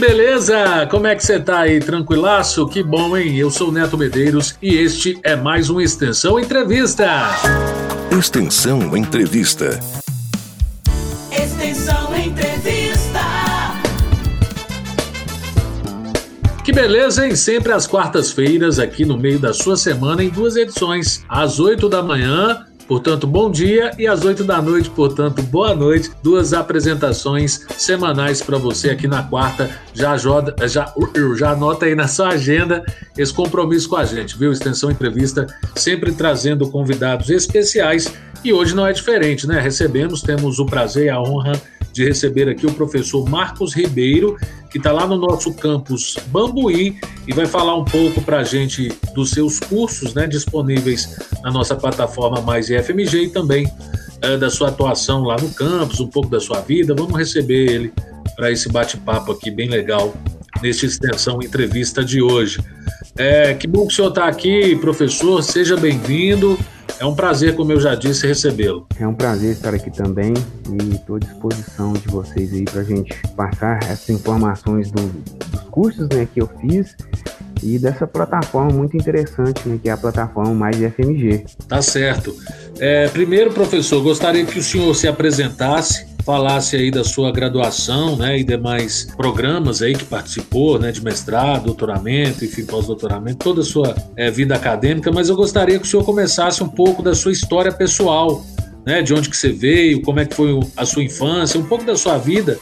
beleza? Como é que você tá aí? Tranquilaço? Que bom, hein? Eu sou o Neto Medeiros e este é mais uma Extensão Entrevista. Extensão Entrevista. Extensão Entrevista. Que beleza, hein? Sempre às quartas-feiras, aqui no meio da sua semana, em duas edições. Às 8 da manhã Portanto, bom dia e às 8 da noite, portanto, boa noite. Duas apresentações semanais para você aqui na quarta. Já, já, já anota aí na sua agenda esse compromisso com a gente, viu? Extensão Entrevista, sempre trazendo convidados especiais e hoje não é diferente, né? Recebemos, temos o prazer e a honra de receber aqui o professor Marcos Ribeiro, que está lá no nosso campus Bambuí e vai falar um pouco para a gente dos seus cursos né, disponíveis na nossa plataforma Mais IFMG e também é, da sua atuação lá no campus, um pouco da sua vida. Vamos receber ele para esse bate-papo aqui bem legal neste extensão entrevista de hoje. É, que bom que o senhor está aqui, professor. Seja bem-vindo. É um prazer, como eu já disse, recebê-lo. É um prazer estar aqui também e estou à disposição de vocês aí para a gente passar essas informações do, dos cursos né, que eu fiz e dessa plataforma muito interessante, né, que é a plataforma Mais FMG. Tá certo. É, primeiro, professor, gostaria que o senhor se apresentasse falasse aí da sua graduação, né, e demais programas aí que participou, né, de mestrado, doutoramento, enfim, pós-doutoramento, toda a sua é, vida acadêmica, mas eu gostaria que o senhor começasse um pouco da sua história pessoal, né, de onde que você veio, como é que foi a sua infância, um pouco da sua vida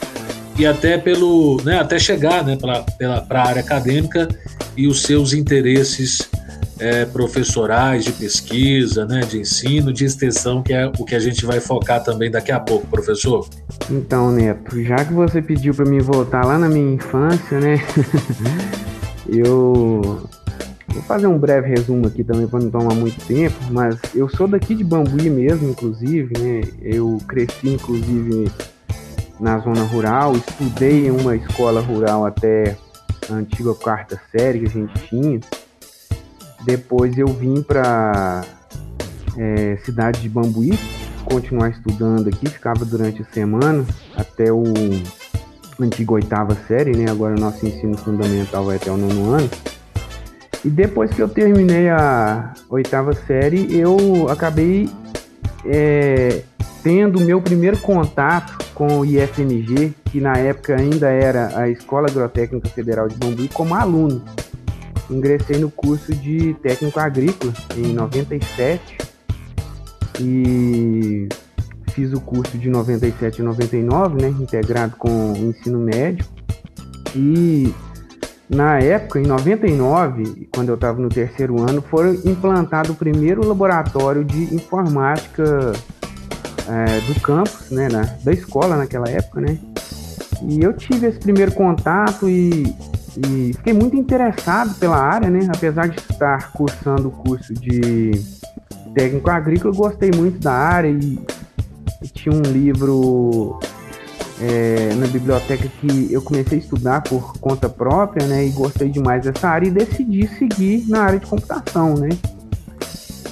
e até pelo, né, até chegar, né, para a área acadêmica e os seus interesses é, professorais de pesquisa, né, de ensino, de extensão, que é o que a gente vai focar também daqui a pouco, professor. Então, Neto, já que você pediu para mim voltar lá na minha infância, né, eu vou fazer um breve resumo aqui também para não tomar muito tempo, mas eu sou daqui de Bambuí mesmo, inclusive, né, eu cresci inclusive na zona rural, estudei em uma escola rural até a antiga quarta série que a gente tinha. Depois eu vim para é, cidade de Bambuí, continuar estudando aqui, ficava durante a semana até o antigo oitava série, né? Agora nosso ensino fundamental vai até o nono ano. E depois que eu terminei a oitava série, eu acabei é, tendo meu primeiro contato com o IFMG, que na época ainda era a Escola Agrotécnica Federal de Bambuí, como aluno ingressei no curso de técnico agrícola em 97 e fiz o curso de 97 e 99, né, integrado com o ensino médio. E na época, em 99, quando eu estava no terceiro ano, foi implantado o primeiro laboratório de informática é, do campus, né, na, da escola naquela época, né. E eu tive esse primeiro contato e e fiquei muito interessado pela área, né? Apesar de estar cursando o curso de técnico agrícola, gostei muito da área e, e tinha um livro é, na biblioteca que eu comecei a estudar por conta própria, né? E gostei demais dessa área e decidi seguir na área de computação, né?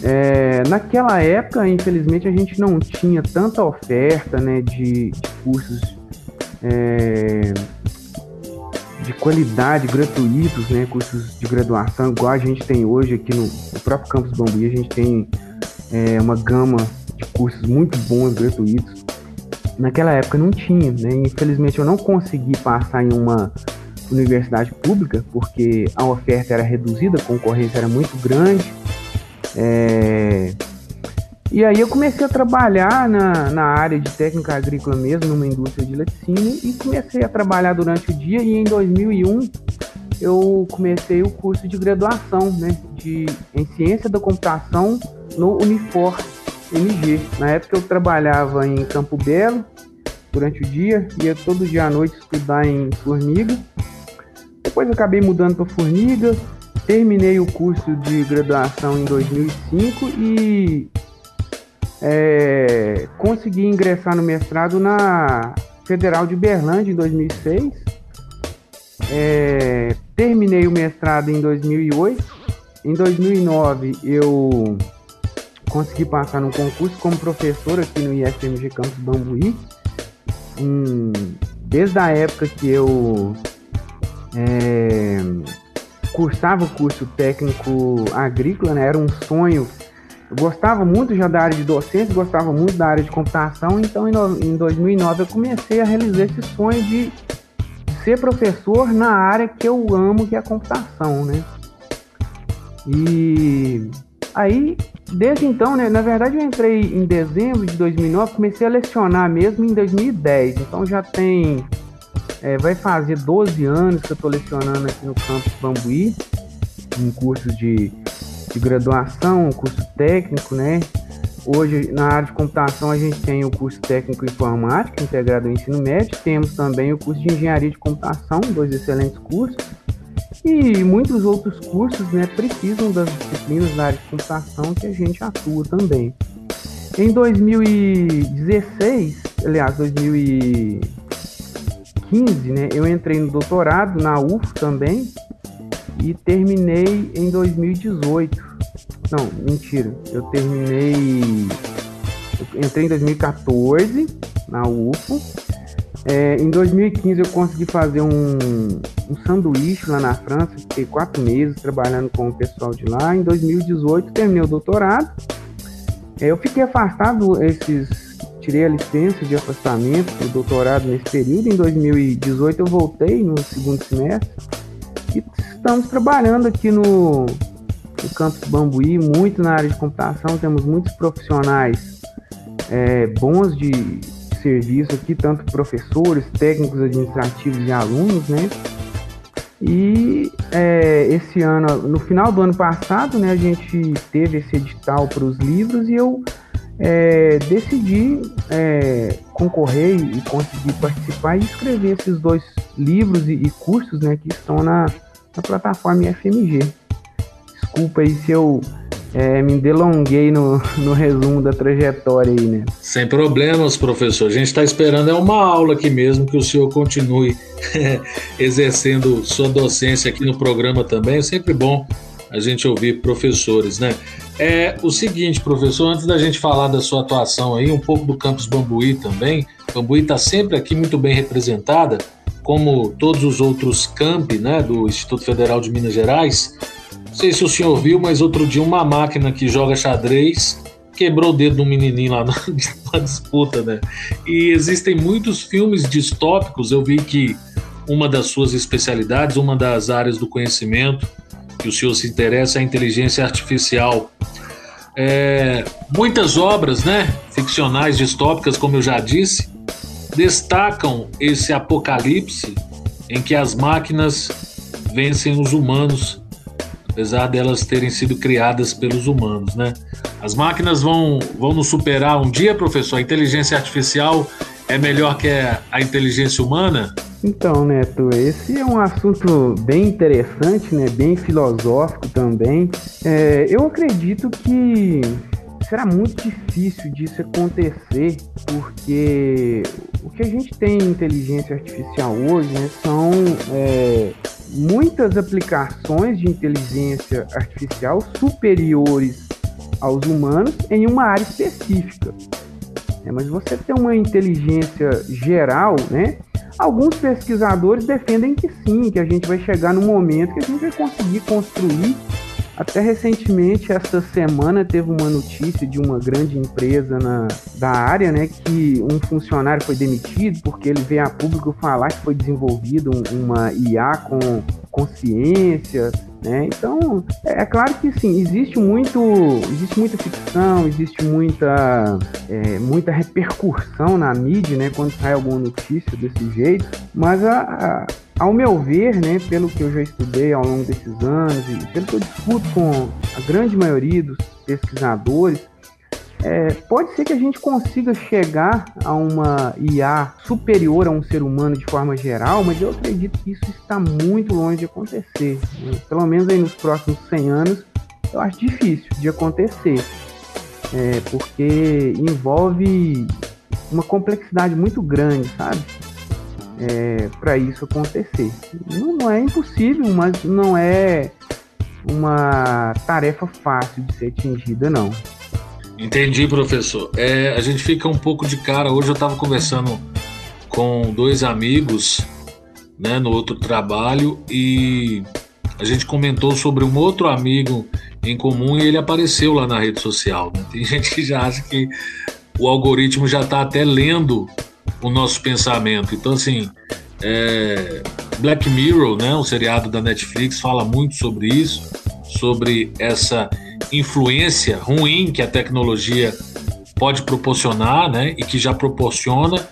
É, naquela época, infelizmente, a gente não tinha tanta oferta, né? De, de cursos é, de qualidade, gratuitos, né, cursos de graduação, igual a gente tem hoje aqui no, no próprio campus Bambuí, a gente tem é, uma gama de cursos muito bons, gratuitos. Naquela época não tinha, né, infelizmente eu não consegui passar em uma universidade pública, porque a oferta era reduzida, a concorrência era muito grande, é, e aí eu comecei a trabalhar na, na área de técnica agrícola mesmo, numa indústria de laticínio, e comecei a trabalhar durante o dia, e em 2001 eu comecei o curso de graduação né, de, em Ciência da Computação no Unifor MG. Na época eu trabalhava em Campo Belo durante o dia, ia todo dia à noite estudar em Formiga. Depois acabei mudando para Formiga, terminei o curso de graduação em 2005 e é, consegui ingressar no mestrado na Federal de Berlândia em 2006. É, terminei o mestrado em 2008. Em 2009 eu consegui passar no concurso como professor aqui no IFMG Campus Bambuí, desde a época que eu é, cursava o curso técnico agrícola, né? Era um sonho. Eu gostava muito já da área de docência, gostava muito da área de computação, então em 2009 eu comecei a realizar esse sonho de ser professor na área que eu amo, que é a computação, né? E aí, desde então, né, na verdade eu entrei em dezembro de 2009, comecei a lecionar mesmo em 2010, então já tem é, vai fazer 12 anos que eu estou lecionando aqui no campus Bambuí, em cursos de, de graduação, curso técnico, né? Hoje, na área de computação, a gente tem o curso técnico informática, integrado ao ensino médio, temos também o curso de engenharia de computação, dois excelentes cursos, e muitos outros cursos né, precisam das disciplinas da área de computação que a gente atua também. Em 2016, aliás, 2000 2015, né, eu entrei no doutorado na UF também e terminei em 2018. Não, mentira. Eu terminei. Eu entrei em 2014 na UFO. É, em 2015 eu consegui fazer um, um sanduíche lá na França. Fiquei quatro meses trabalhando com o pessoal de lá. Em 2018 terminei o doutorado. É, eu fiquei afastado esses tirei a licença de afastamento do doutorado nesse período. Em 2018 eu voltei no segundo semestre e estamos trabalhando aqui no, no campus Bambuí, muito na área de computação. Temos muitos profissionais é, bons de, serviço aqui, tanto professores, técnicos administrativos e alunos, né? E é, esse ano, no final do ano passado, né, a gente teve esse edital para os livros e eu é, decidi é, concorrer e conseguir participar e escrever esses dois livros e, e cursos né, que estão na, na plataforma FMG. Desculpa aí se eu é, me delonguei no, no resumo da trajetória aí, né? Sem problemas, professor. A gente está esperando é uma aula aqui mesmo que o senhor continue exercendo sua docência aqui no programa também. É sempre bom a gente ouvir professores, né? É o seguinte, professor, antes da gente falar da sua atuação aí, um pouco do campus Bambuí também. Bambuí está sempre aqui muito bem representada, como todos os outros campi, né, do Instituto Federal de Minas Gerais. Não sei se o senhor viu, mas outro dia uma máquina que joga xadrez quebrou o dedo de um menininho lá na, na disputa, né? E existem muitos filmes distópicos. Eu vi que uma das suas especialidades, uma das áreas do conhecimento que o senhor se interessa é a inteligência artificial. É, muitas obras, né, ficcionais, distópicas, como eu já disse, destacam esse apocalipse em que as máquinas vencem os humanos, apesar delas terem sido criadas pelos humanos, né? As máquinas vão, vão nos superar um dia, professor? A inteligência artificial é melhor que a inteligência humana? Então, Neto, esse é um assunto bem interessante, né? Bem filosófico também. É, eu acredito que será muito difícil disso acontecer, porque o que a gente tem em inteligência artificial hoje né, são é, muitas aplicações de inteligência artificial superiores aos humanos em uma área específica. É, mas você tem uma inteligência geral, né? Alguns pesquisadores defendem que sim, que a gente vai chegar no momento que a gente vai conseguir construir. Até recentemente, essa semana, teve uma notícia de uma grande empresa na, da área, né, que um funcionário foi demitido porque ele veio a público falar que foi desenvolvido uma IA com consciência, né? Então, é, é, claro que sim, existe muito, existe muita ficção, existe muita, é, muita repercussão na mídia, né? Quando sai alguma notícia desse jeito, mas a, a, ao meu ver, né? Pelo que eu já estudei ao longo desses anos e pelo que eu discuto com a grande maioria dos pesquisadores, é, pode ser que a gente consiga chegar a uma IA superior a um ser humano de forma geral, mas eu acredito que isso está muito longe de acontecer. Né? Pelo menos aí nos próximos 100 anos, eu acho difícil de acontecer, é, porque envolve uma complexidade muito grande, sabe? É, para isso acontecer. Não, é impossível, mas não é uma tarefa fácil de ser atingida, não. Entendi, professor. É, a gente fica um pouco de cara. Hoje eu estava conversando com dois amigos né, no outro trabalho e a gente comentou sobre um outro amigo em comum e ele apareceu lá na rede social. Né? Tem gente que já acha que o algoritmo já está até lendo o nosso pensamento. Então, assim, é, Black Mirror, né, um seriado da Netflix, fala muito sobre isso, sobre essa influência ruim que a tecnologia pode proporcionar, né, e que já proporciona.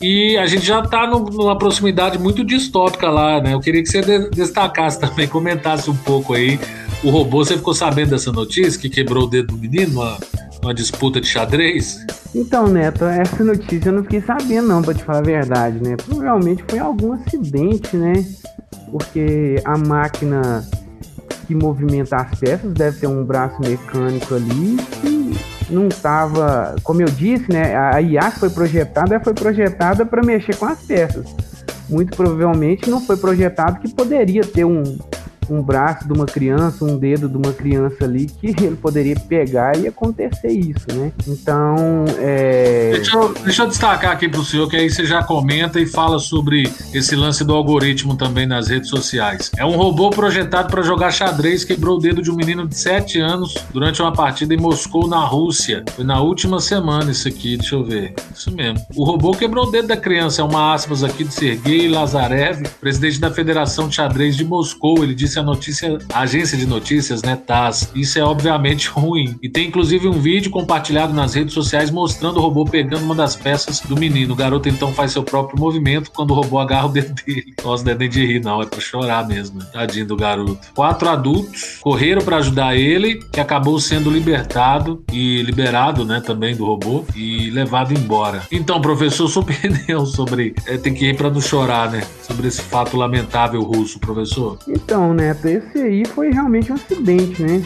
E a gente já está numa proximidade muito distópica lá, né? Eu queria que você destacasse também, comentasse um pouco aí. O robô, você ficou sabendo dessa notícia que quebrou o dedo do menino numa disputa de xadrez? Então, Neto, essa notícia eu não fiquei sabendo não, para te falar a verdade, né? Provavelmente foi algum acidente, né? Porque a máquina que movimenta as peças deve ter um braço mecânico ali que não estava, como eu disse, né? A IA que foi projetada foi projetada para mexer com as peças. Muito provavelmente não foi projetado que poderia ter um, um braço de uma criança, um dedo de uma criança ali que ele poderia pegar e acontecer isso, né? Então, é... deixa, eu, deixa eu destacar aqui para o senhor que aí você já comenta e fala sobre esse lance do algoritmo também nas redes sociais. É um robô projetado para jogar xadrez quebrou o dedo de um menino de 7 anos durante uma partida em Moscou, na Rússia. Foi na última semana isso aqui, deixa eu ver. Isso mesmo. O robô quebrou o dedo da criança, é uma aspas aqui de Sergei Lazarev, presidente da Federação de Xadrez de Moscou. Ele disse a notícia, a agência de notícias, né, TASS. Isso é obviamente ruim. E tem inclusive um vídeo compartilhado nas redes sociais mostrando o robô pegando uma das peças do menino. O garoto então faz seu próprio movimento quando o robô agarra o dedo dele. Nossa, não é nem de rir, não, é pra chorar mesmo. Né? Tadinho do garoto. Quatro adultos correram para ajudar ele, que acabou sendo libertado e liberado, né, também do robô e levado embora. Então, professor, sua opinião sobre. É, tem que ir para não chorar, né? Sobre esse fato lamentável russo, professor. Então, né? Esse aí foi realmente um acidente, né?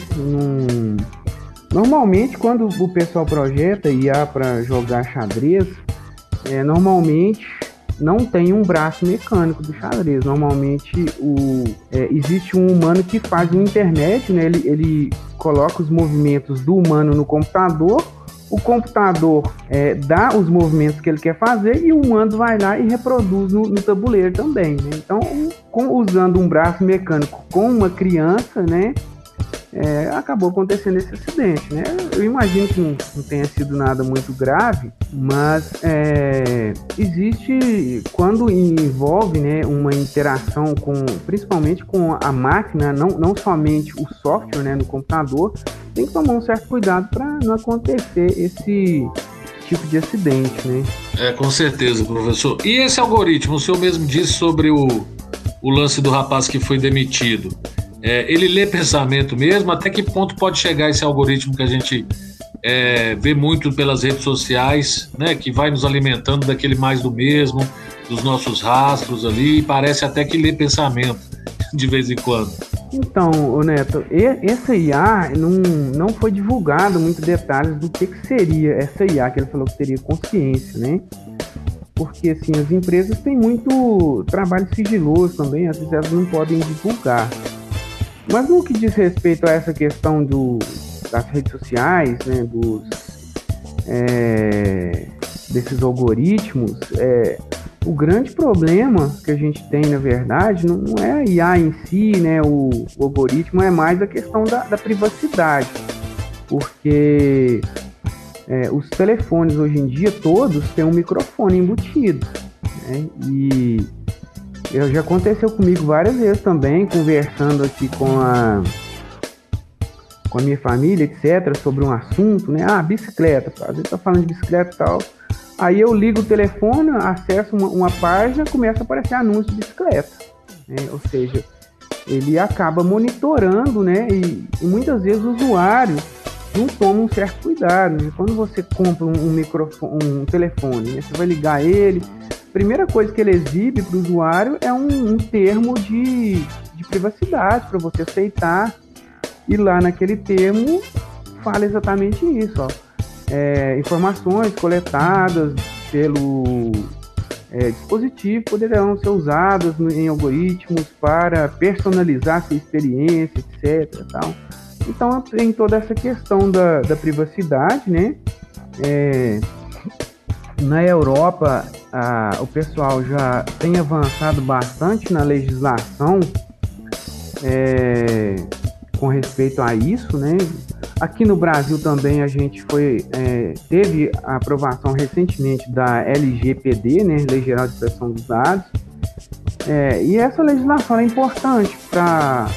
Normalmente, quando o pessoal projeta IA para jogar xadrez, é, normalmente não tem um braço mecânico do xadrez. Normalmente o, é, existe um humano que faz um intermédio, né? ele, ele coloca os movimentos do humano no computador o computador é, dá os movimentos que ele quer fazer e o humano vai lá e reproduz no, no tabuleiro também. Né? Então, com, usando um braço mecânico com uma criança, né, é, acabou acontecendo esse acidente, né? Eu imagino que não, tenha sido nada muito grave, mas é, existe quando envolve né, uma interação com, principalmente com a máquina, não, não somente o software né, no computador, tem que tomar um certo cuidado para não acontecer esse tipo de acidente, né? É, com certeza, professor. E esse algoritmo, o senhor mesmo disse sobre o, o lance do rapaz que foi demitido. É, ele lê pensamento mesmo? Até que ponto pode chegar esse algoritmo que a gente é, vê muito pelas redes sociais, né? Que vai nos alimentando daquele mais do mesmo, dos nossos rastros ali, e parece até que lê pensamento de vez em quando. Então, Neto, essa IA não, não foi divulgado muitos detalhes do que, que seria essa IA, que ele falou que teria consciência, né? Porque, assim, as empresas têm muito trabalho sigiloso também, às vezes elas não podem divulgar. Mas no que diz respeito a essa questão do, das redes sociais, né, dos, é, desses algoritmos, é, o grande problema que a gente tem, na verdade, não, é a IA em si, né, o, o algoritmo, é mais a questão da, da privacidade. Porque é, os telefones hoje em dia, todos têm um microfone embutido. Né, e eu, já aconteceu comigo várias vezes também, conversando aqui com a com a minha família, etc, sobre um assunto, né? Ah, bicicleta, às vezes tá falando de bicicleta e tal. Aí eu ligo o telefone, acesso uma, uma página, começa a aparecer anúncio de bicicleta. Né? Ou seja, ele acaba monitorando, né? E, e, muitas vezes o usuário não toma um certo cuidado. Né? Quando você compra um, microfone, um telefone, né? você vai ligar ele, primeira coisa que ele exibe para o usuário é um, um termo de, de privacidade para você aceitar. E lá naquele termo fala exatamente isso. Ó. É, informações coletadas pelo é, dispositivo poderão ser usadas em algoritmos para personalizar sua experiência, etc. Tal. Então tem toda essa questão da, da privacidade, né? É, Na Europa, a, o pessoal já tem avançado bastante na legislação é, com respeito a isso, né? Aqui no Brasil também a gente foi é, teve a aprovação recentemente da LGPD, né, Lei Geral de Proteção dos Dados, é, e essa legislação é importante para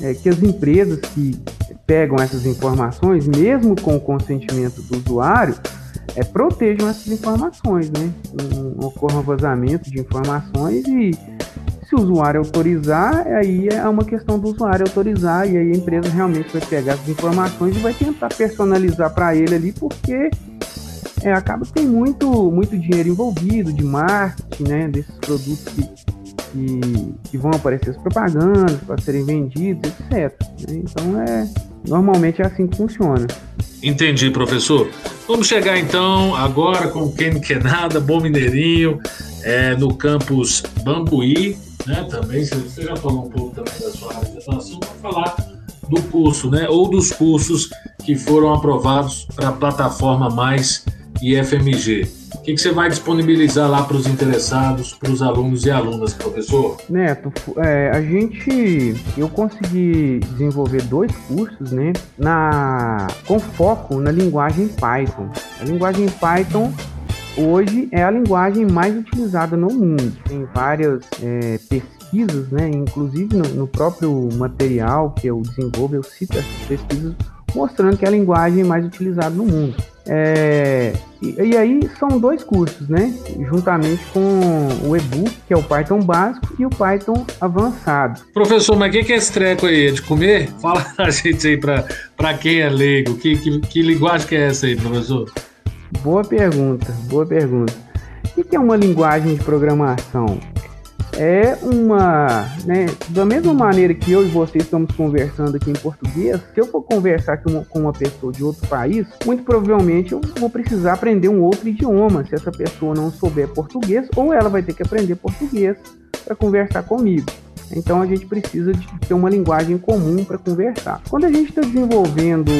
é, que as empresas que pegam essas informações, mesmo com o consentimento do usuário, é, protejam essas informações, né? Não ocorra vazamento de informações e se o usuário autorizar, aí é uma questão do usuário autorizar e aí a empresa realmente vai pegar essas informações e vai tentar personalizar para ele ali, porque é, acaba tem muito, muito dinheiro envolvido de marketing, né, desses produtos que, que, que vão aparecer as propagandas para serem vendidos, etc. Né? Então é normalmente é assim que funciona. Entendi, professor. Vamos chegar então agora com quem não quer nada, bom mineirinho, é, no campus Bambuí, né? Também, você já falou um pouco também da sua atuação, vamos falar do curso, né? Ou dos cursos que foram aprovados para a plataforma Mais e FMG. O que, que você vai disponibilizar lá para os interessados, para os alunos e alunas, professor? Neto, é, a gente, eu consegui desenvolver dois cursos, né, na, com foco na linguagem Python. A linguagem Python hoje é a linguagem mais utilizada no mundo. Tem várias é, pesquisas, né? Inclusive no, no, próprio material que eu desenvolvo, eu cito essas pesquisas mostrando que é a linguagem mais utilizada no mundo. É, e, e, aí são dois cursos, né? Juntamente com o e-book, que é o Python básico, e o Python avançado. Professor, mas o que, que é esse treco aí? É de comer? Fala a gente aí para quem é leigo. Que, que, que linguagem que é essa aí, professor? Boa pergunta, boa pergunta. O que é uma linguagem de programação? É uma, né, da mesma maneira que eu e você estamos conversando aqui em português, se eu for conversar com uma, com uma pessoa de outro país, muito provavelmente eu vou precisar aprender um outro idioma, se essa pessoa não souber português, ou ela vai ter que aprender português para conversar comigo. Então a gente precisa de ter uma linguagem comum para conversar. Quando a gente está desenvolvendo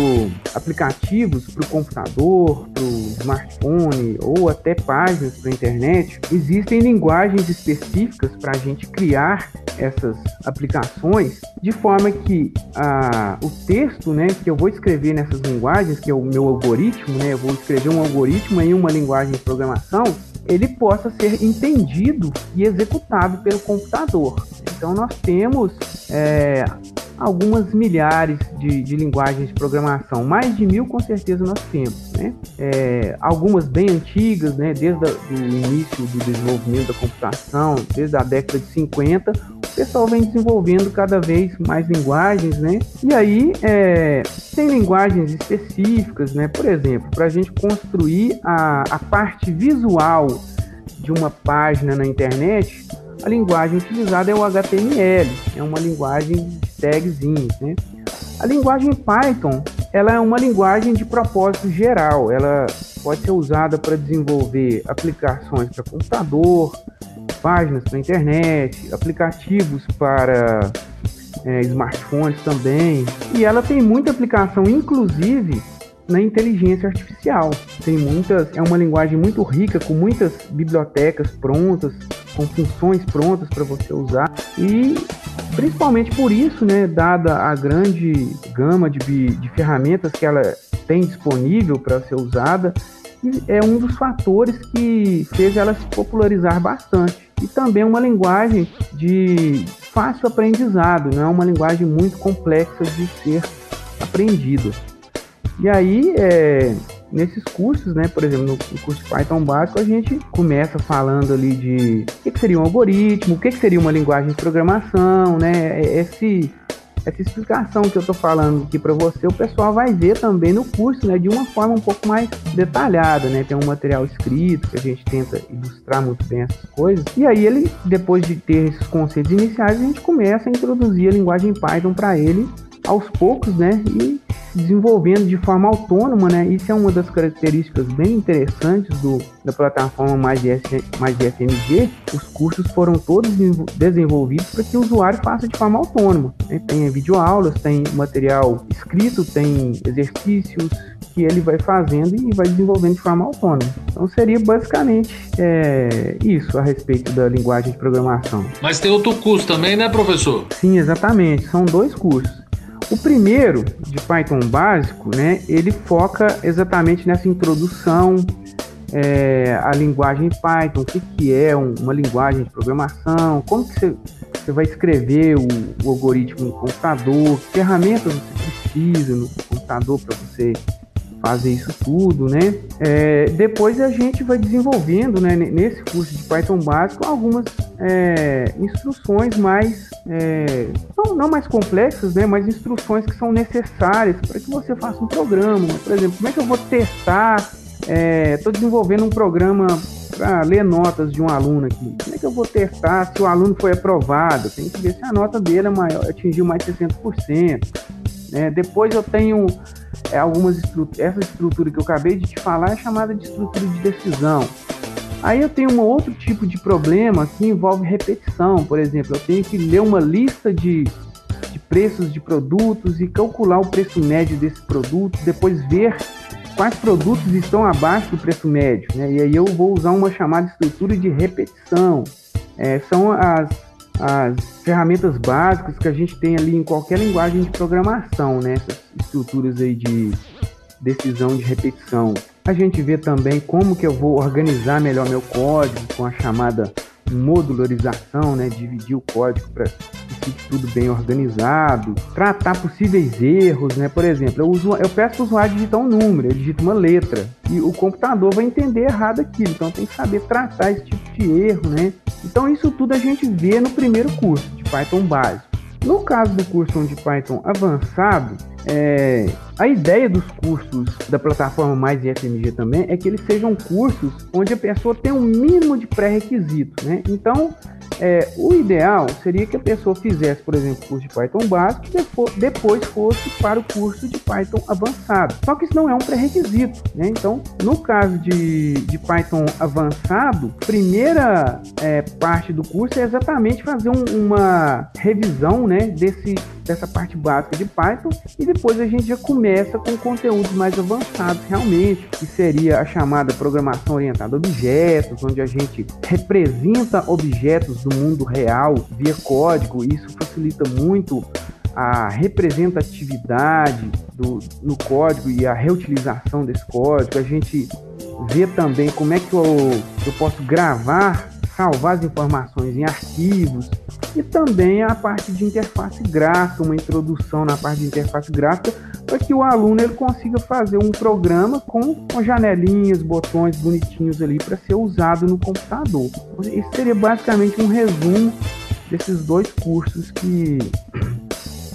aplicativos para o computador, para o smartphone ou até páginas para a internet, existem linguagens específicas para a gente criar essas aplicações de forma que a, o texto né, que eu vou escrever nessas linguagens, que é o meu algoritmo, né, eu vou escrever um algoritmo em uma linguagem de programação, ele possa ser entendido e executado pelo computador. Então nós temos é, algumas milhares de, de, linguagens de programação, mais de mil com certeza nós temos, né? É, algumas bem antigas, né? Desde o início do desenvolvimento da computação, desde a década de 50, o pessoal vem desenvolvendo cada vez mais linguagens, né? E aí é, tem linguagens específicas, né? Por exemplo, para a gente construir a, a parte visual de uma página na internet, a linguagem utilizada é o HTML, é uma linguagem de tagzinhos, né? A linguagem Python, ela é uma linguagem de propósito geral, ela pode ser usada para desenvolver aplicações para computador, páginas para internet, aplicativos para é, smartphones também, e ela tem muita aplicação, inclusive na inteligência artificial. Tem muitas, é uma linguagem muito rica, com muitas bibliotecas prontas, com funções prontas para você usar e principalmente por isso, né, dada a grande gama de, de ferramentas que ela tem disponível para ser usada, é um dos fatores que fez ela se popularizar bastante. E também uma linguagem de fácil aprendizado, não é uma linguagem muito complexa de ser aprendida. E aí, é, nesses cursos, né, por exemplo, no, curso Python básico, a gente começa falando ali de o que, que seria um algoritmo, o que, que seria uma linguagem de programação, né, é, esse, essa explicação que eu estou falando aqui para você, o pessoal vai ver também no curso, né, de uma forma um pouco mais detalhada, né, tem um material escrito que a gente tenta ilustrar muito bem essas coisas, e aí ele, depois de ter esses conceitos iniciais, a gente começa a introduzir a linguagem Python para ele aos poucos, né, e se desenvolvendo de forma autônoma, né? Isso é uma das características bem interessantes do, da plataforma Mais, Mais FMG. Os cursos foram todos desenvolvidos para que o usuário faça de forma autônoma. Né? Tem videoaulas, tem material escrito, tem exercícios, que ele vai fazendo e vai desenvolvendo de forma autônoma. Então seria basicamente é, isso a respeito da linguagem de programação. Mas tem outro curso também, né, professor? Sim, exatamente. São dois cursos. O primeiro, de Python básico, né, ele foca exatamente nessa introdução é, à linguagem Python, o que, que é um, uma linguagem de programação, como que você, vai escrever o, o algoritmo no computador, que ferramentas você precisa no computador para você fazer isso tudo, né? É, depois a gente vai desenvolvendo, né, nesse curso de Python básico, algumas é, instruções mais, é, não, não, mais complexas, né, mas instruções que são necessárias para que você faça um programa. Por exemplo, como é que eu vou testar? Estou é, desenvolvendo um programa para ler notas de um aluno aqui. Como é que eu vou testar se o aluno foi aprovado? Tem que ver se a nota dele é maior, atingiu mais de 60%. Né? Depois eu tenho é, algumas estruturas, essa estrutura que eu acabei de te falar é chamada de estrutura de decisão. Aí eu tenho um outro tipo de problema que envolve repetição, por exemplo, eu tenho que ler uma lista de, de preços de produtos e calcular o preço médio desse produto, depois ver quais produtos estão abaixo do preço médio, né? E aí eu vou usar uma chamada estrutura de repetição. É, são as as ferramentas básicas que a gente tem ali em qualquer linguagem de programação, né? Essas estruturas aí de decisão de repetição. A gente vê também como que eu vou organizar melhor meu código com a chamada modularização, né? Dividir o código para que fique tudo bem organizado, tratar possíveis erros, né? Por exemplo, eu, uso, eu peço para o usuário digitar um número, ele digita uma letra e o computador vai entender errado aquilo, então tem que saber tratar esse tipo de erro, né? Então isso tudo a gente vê no primeiro curso de Python básico. No caso do curso de Python avançado, é, a ideia dos cursos da plataforma Mais IFMG também é que eles sejam cursos onde a pessoa tem um mínimo de pré-requisito, né? Então, é, o ideal seria que a pessoa fizesse, por exemplo, o curso de Python básico e depois fosse para o curso de Python avançado. Só que isso não é um pré-requisito, né? Então, no caso de, de Python avançado, primeira é, parte do curso é exatamente fazer um, uma revisão, né, desse dessa parte básica de Python e depois a gente já começa com conteúdos mais avançados realmente, que seria a chamada programação orientada a objetos, onde a gente representa objetos do mundo real via código, e isso facilita muito a representatividade do, no código e a reutilização desse código. A gente vê também como é que eu, eu posso gravar salvar as informações em arquivos e também a parte de interface gráfica, uma introdução na parte de interface gráfica para que o aluno ele consiga fazer um programa com, com janelinhas, botões bonitinhos ali para ser usado no computador. Isso seria basicamente um resumo desses dois cursos que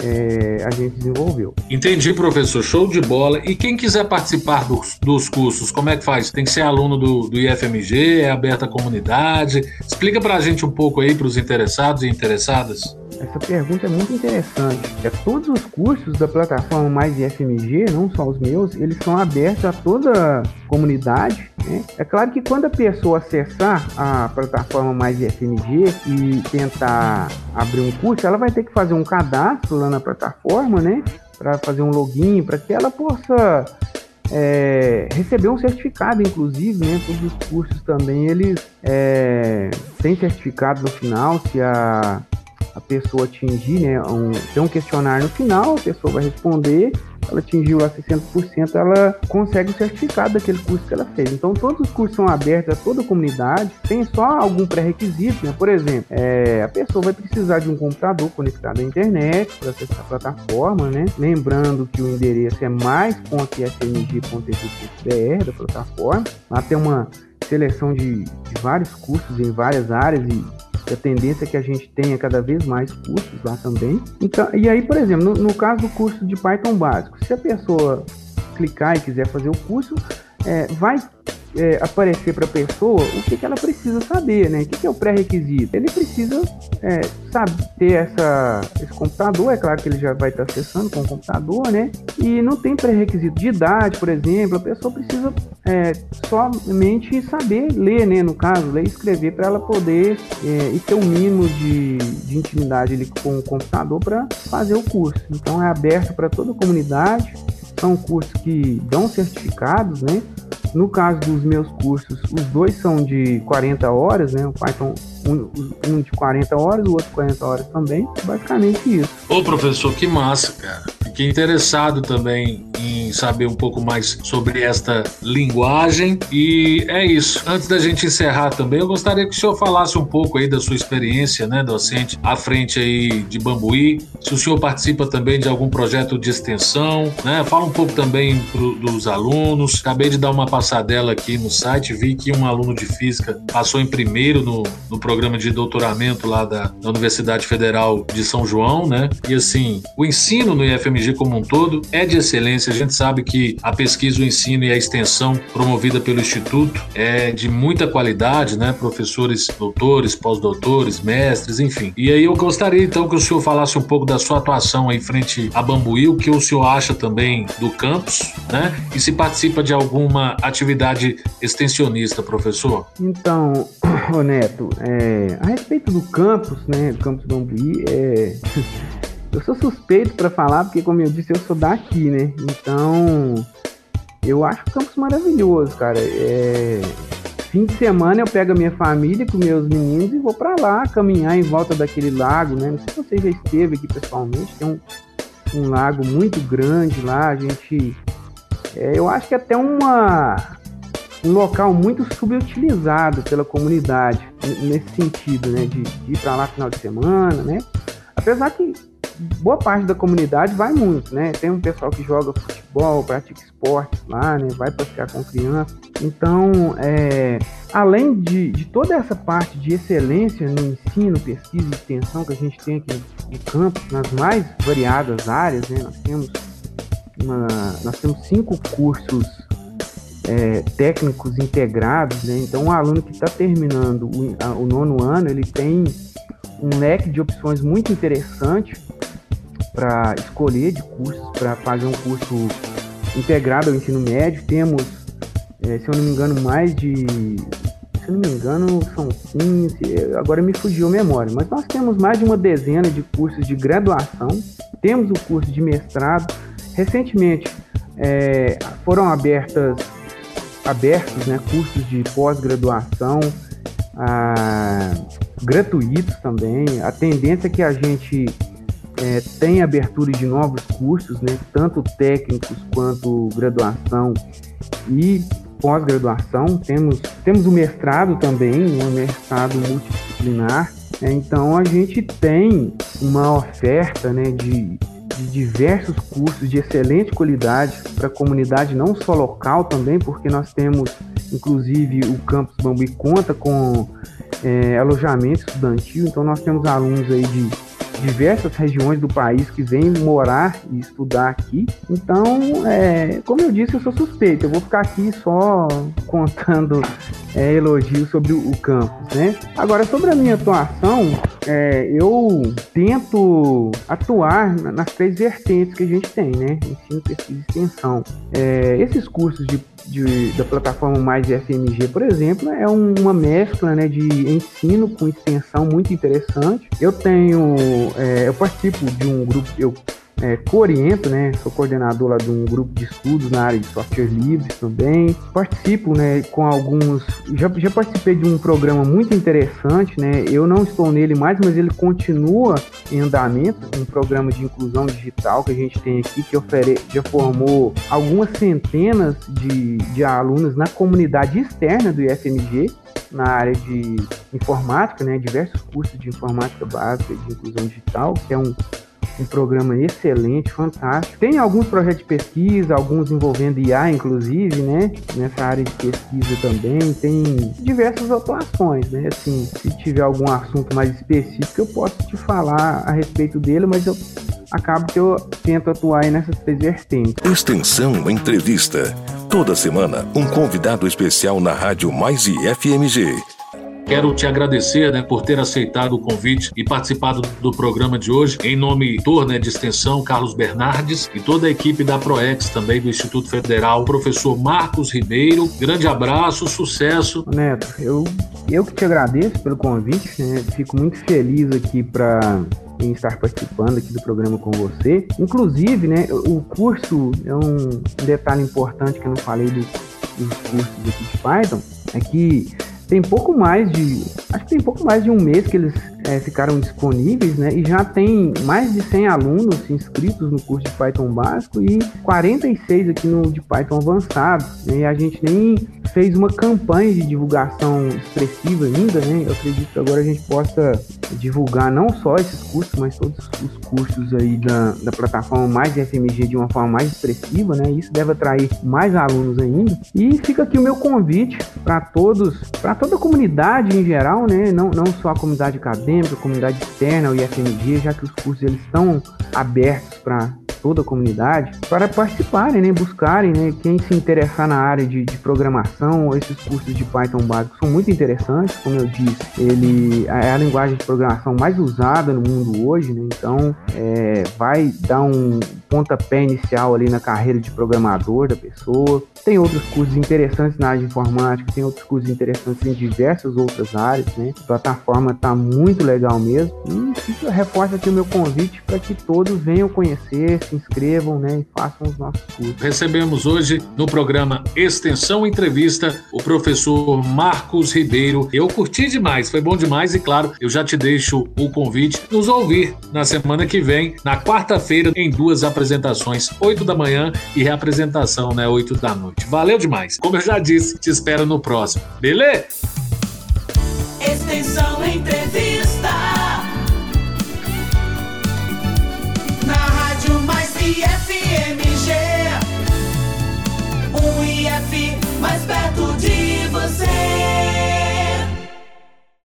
é, a gente desenvolveu. Entendi, professor. Show de bola. E quem quiser participar dos, dos cursos, como é que faz? Tem que ser aluno do, do IFMG? É aberta a comunidade? Explica para a gente um pouco aí para os interessados e interessadas. Essa pergunta é muito interessante. É, todos os cursos da plataforma Mais IFMG, não só os meus, eles são abertos a toda comunidade. Né? É claro que quando a pessoa acessar a plataforma Mais IFMG e tentar abrir um curso, ela vai ter que fazer um cadastro lá na plataforma, né? Para fazer um login, para que ela possa é, receber um certificado, inclusive, né? Todos os cursos também eles é, têm certificado no final se a pessoa atingir, né, um, tem um questionário no final, a pessoa vai responder, ela atingiu lá 60%, ela consegue o certificado daquele curso que ela fez. Então, todos os cursos são abertos a toda a comunidade, tem só algum pré-requisito, né? Por exemplo, é, a pessoa vai precisar de um computador conectado à internet para acessar a plataforma, né? Lembrando que o endereço é mais.fmg.edu.br da plataforma. Lá tem uma seleção de, de vários cursos em várias áreas e a tendência é que a gente tenha cada vez mais cursos lá também. Então, e aí, por exemplo, no, no caso do curso de Python básico, se a pessoa clicar e quiser fazer o curso, é, vai é, aparecer para a pessoa o que, que ela precisa saber, né? O que, que é o pré-requisito? Ele precisa é, sabe, ter essa, esse computador, é claro que ele já vai estar acessando com o computador, né? E não tem pré-requisito de idade, por exemplo, a pessoa precisa é, somente saber ler, né? No caso, ler e escrever para ela poder é, e ter o um mínimo de, de intimidade ali com o computador para fazer o curso. Então é aberto para toda a comunidade, são cursos que dão certificados, né? No caso dos meus cursos, os dois são de 40 horas, né? O Python um, um de 40 horas, o outro 40 horas também. Basicamente isso. Ô, professor, que massa, cara. Fiquei interessado também em saber um pouco mais sobre esta linguagem. E é isso. Antes da gente encerrar também, eu gostaria que o senhor falasse um pouco aí da sua experiência, né, docente, à frente aí de Bambuí. Se o senhor participa também de algum projeto de extensão, né? Fala um pouco também pro, dos alunos. Acabei de dar uma passadela aqui no site, vi que um aluno de física passou em primeiro no, no programa de doutoramento lá da, da Universidade Federal de São João, né? E assim, o ensino no IFMG como um todo é de excelência. A gente sabe que a pesquisa, o ensino e a extensão promovida pelo Instituto é de muita qualidade, né? Professores, doutores, pós-doutores, mestres, enfim. E aí eu gostaria então que o senhor falasse um pouco da sua atuação aí frente a Bambuí, o que o senhor acha também do campus, né? E se participa de alguma atividade extensionista, professor? Então, Neto, é, a respeito do campus, né, do campus Bambuí, é, eu sou suspeito para falar, porque como eu disse, eu sou daqui, né, então eu acho o campus maravilhoso, cara, é, fim de semana eu pego a minha família com meus meninos e vou para lá caminhar em volta daquele lago, né, não sei se você já esteve aqui pessoalmente, tem um, um lago muito grande lá, a gente, é, eu acho que até uma um local muito subutilizado pela comunidade nesse sentido, né, de, de ir para lá final de semana, né? Apesar que boa parte da comunidade vai muito, né? Tem um pessoal que joga futebol, pratica esportes lá, né? Vai passear com criança. Então, é, além de, de toda essa parte de excelência no ensino, pesquisa e extensão que a gente tem aqui no campus, nas mais variadas áreas, né? Nós temos uma, nós temos cinco cursos é, técnicos integrados, né? então o aluno que está terminando o, a, o, nono ano, ele tem um leque de opções muito interessante para escolher de cursos, para fazer um curso integrado ao ensino médio. Temos, é, se eu não me engano, mais de, se eu não me engano, são 15, agora me fugiu a memória, mas nós temos mais de uma dezena de cursos de graduação, temos o curso de mestrado. Recentemente é, foram abertas abertos, né, cursos de pós-graduação ah, gratuitos também. A tendência é que a gente é, tenha abertura de novos cursos, né, tanto técnicos quanto graduação e pós-graduação. Temos, temos o mestrado também, um mestrado multidisciplinar. É, então a gente tem uma oferta né, de de diversos cursos de excelente qualidade para a comunidade, não só local também, porque nós temos, inclusive, o campus Bambuí conta com é, alojamento estudantil, então nós temos alunos aí de diversas regiões do país que vêm morar e estudar aqui. Então, é, como eu disse, eu sou suspeito. Eu vou ficar aqui só contando é, elogios sobre o campus, né? Agora, sobre a minha atuação, é, eu tento atuar nas três vertentes que a gente tem, né? Ensino, pesquisa e extensão. É, esses cursos de, de, da plataforma Mais FMG, por exemplo, é um, uma mescla né, de ensino com extensão muito interessante. Eu tenho, é, eu participo de um grupo, eu é, co-oriento, né? Sou coordenador lá de um grupo de estudos na área de software livre também. Participo, né, com alguns. Já, já participei de um programa muito interessante, né? Eu não estou nele mais, mas ele continua em andamento. Um programa de inclusão digital que a gente tem aqui, que ofere, já formou algumas centenas de, de alunos na comunidade externa do IFMG na área de informática, né, diversos cursos de informática básica de inclusão digital, que é um um programa excelente, fantástico. Tem alguns projetos de pesquisa, alguns envolvendo IA, inclusive, né? Nessa área de pesquisa também. Tem diversas atuações, né? Assim, se tiver algum assunto mais específico, eu posso te falar a respeito dele, mas eu acabo que eu tento atuar nessas três vertentes. Extensão Entrevista Toda semana, um convidado especial na Rádio Mais e FMG. Quero te agradecer né, por ter aceitado o convite e participado do programa de hoje. Em nome do né, de extensão, Carlos Bernardes, e toda a equipe da ProEx também do Instituto Federal, professor Marcos Ribeiro. Grande abraço, sucesso. Neto, eu, eu que te agradeço pelo convite. Né? Fico muito feliz aqui para em estar participando aqui do programa com você. Inclusive, né, o curso é um detalhe importante que eu não falei do, dos cursos aqui de Python, é que tem pouco mais de. Acho que tem pouco mais de um mês que eles é, ficaram disponíveis, né? E já tem mais de 100 alunos inscritos no curso de Python básico e 46 aqui no de Python avançado. Né? E a gente nem fez uma campanha de divulgação expressiva ainda, né? Eu acredito que agora a gente possa divulgar não só esses cursos, mas todos os cursos aí da, da plataforma mais FMG de uma forma mais expressiva, né? Isso deve atrair mais alunos ainda. E fica aqui o meu convite para todos, para toda a comunidade em geral, né? Não, não só a comunidade acadêmica, a comunidade externa, o IFMG, já que os cursos eles estão abertos para toda a comunidade para participarem, né, buscarem, né, quem se interessar na área de, de, programação, esses cursos de Python básico são muito interessantes, como eu disse, ele é a linguagem de programação mais usada no mundo hoje, né, então é, vai dar um pontapé inicial ali na carreira de programador da pessoa. Tem outros cursos interessantes na área de informática, tem outros cursos interessantes em diversas outras áreas, né? A plataforma está muito legal mesmo. E reforça aqui o meu convite para que todos venham conhecer, se inscrevam, né? E façam os nossos cursos. Recebemos hoje no programa Extensão Entrevista o professor Marcos Ribeiro. Eu curti demais, foi bom demais e claro, eu já te deixo o convite nos ouvir na semana que vem, na quarta-feira, em duas apresentações, 8 da manhã e reapresentação, né, 8 da noite. Valeu demais. Como eu já disse, te espero no próximo. Beleza? Extensão entre